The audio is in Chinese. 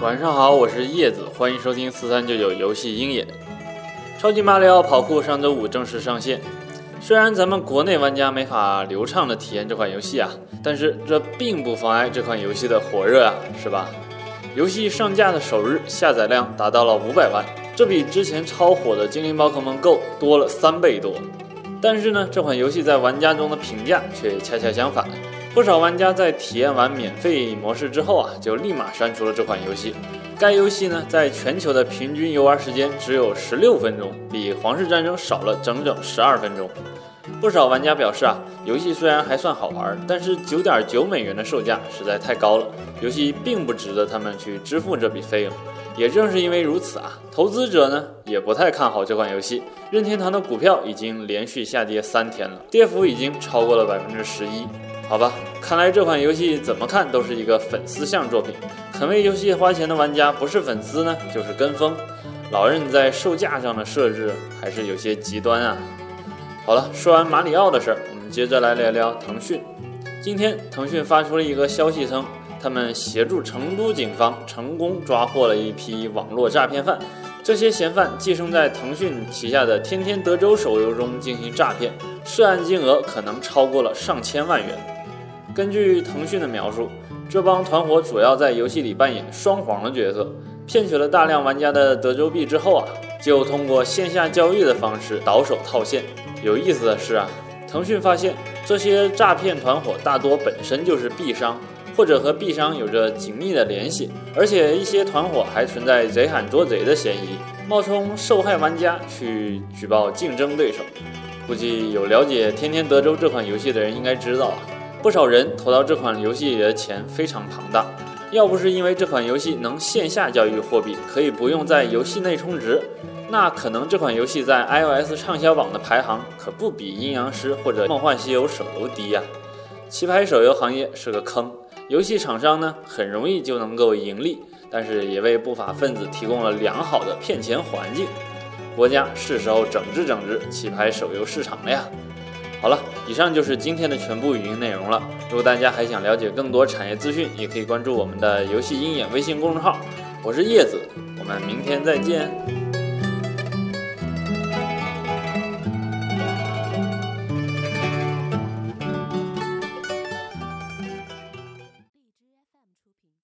晚上好，我是叶子，欢迎收听四三九九游戏鹰眼。超级马里奥跑酷上周五正式上线。虽然咱们国内玩家没法流畅的体验这款游戏啊，但是这并不妨碍这款游戏的火热啊，是吧？游戏上架的首日下载量达到了五百万，这比之前超火的精灵宝可梦 Go 多了三倍多。但是呢，这款游戏在玩家中的评价却恰恰相反。不少玩家在体验完免费模式之后啊，就立马删除了这款游戏。该游戏呢，在全球的平均游玩时间只有十六分钟，比《皇室战争》少了整整十二分钟。不少玩家表示啊，游戏虽然还算好玩，但是九点九美元的售价实在太高了，游戏并不值得他们去支付这笔费用。也正是因为如此啊，投资者呢也不太看好这款游戏。任天堂的股票已经连续下跌三天了，跌幅已经超过了百分之十一。好吧，看来这款游戏怎么看都是一个粉丝向作品。肯为游戏花钱的玩家不是粉丝呢，就是跟风。老任在售价上的设置还是有些极端啊。好了，说完马里奥的事儿，我们接着来聊聊腾讯。今天腾讯发出了一个消息称，他们协助成都警方成功抓获了一批网络诈骗犯。这些嫌犯寄生在腾讯旗下的天天德州手游中进行诈骗，涉案金额可能超过了上千万元。根据腾讯的描述，这帮团伙主要在游戏里扮演双簧的角色，骗取了大量玩家的德州币之后啊，就通过线下交易的方式倒手套现。有意思的是啊，腾讯发现这些诈骗团伙大多本身就是币商，或者和币商有着紧密的联系，而且一些团伙还存在贼喊捉贼的嫌疑，冒充受害玩家去举报竞争对手。估计有了解《天天德州》这款游戏的人应该知道啊。不少人投到这款游戏里的钱非常庞大，要不是因为这款游戏能线下交易货币，可以不用在游戏内充值，那可能这款游戏在 iOS 畅销榜的排行可不比《阴阳师》或者《梦幻西游》手游低呀。棋牌手游行业是个坑，游戏厂商呢很容易就能够盈利，但是也为不法分子提供了良好的骗钱环境。国家是时候整治整治棋牌手游市场了呀。好了，以上就是今天的全部语音内容了。如果大家还想了解更多产业资讯，也可以关注我们的游戏鹰眼微信公众号。我是叶子，我们明天再见。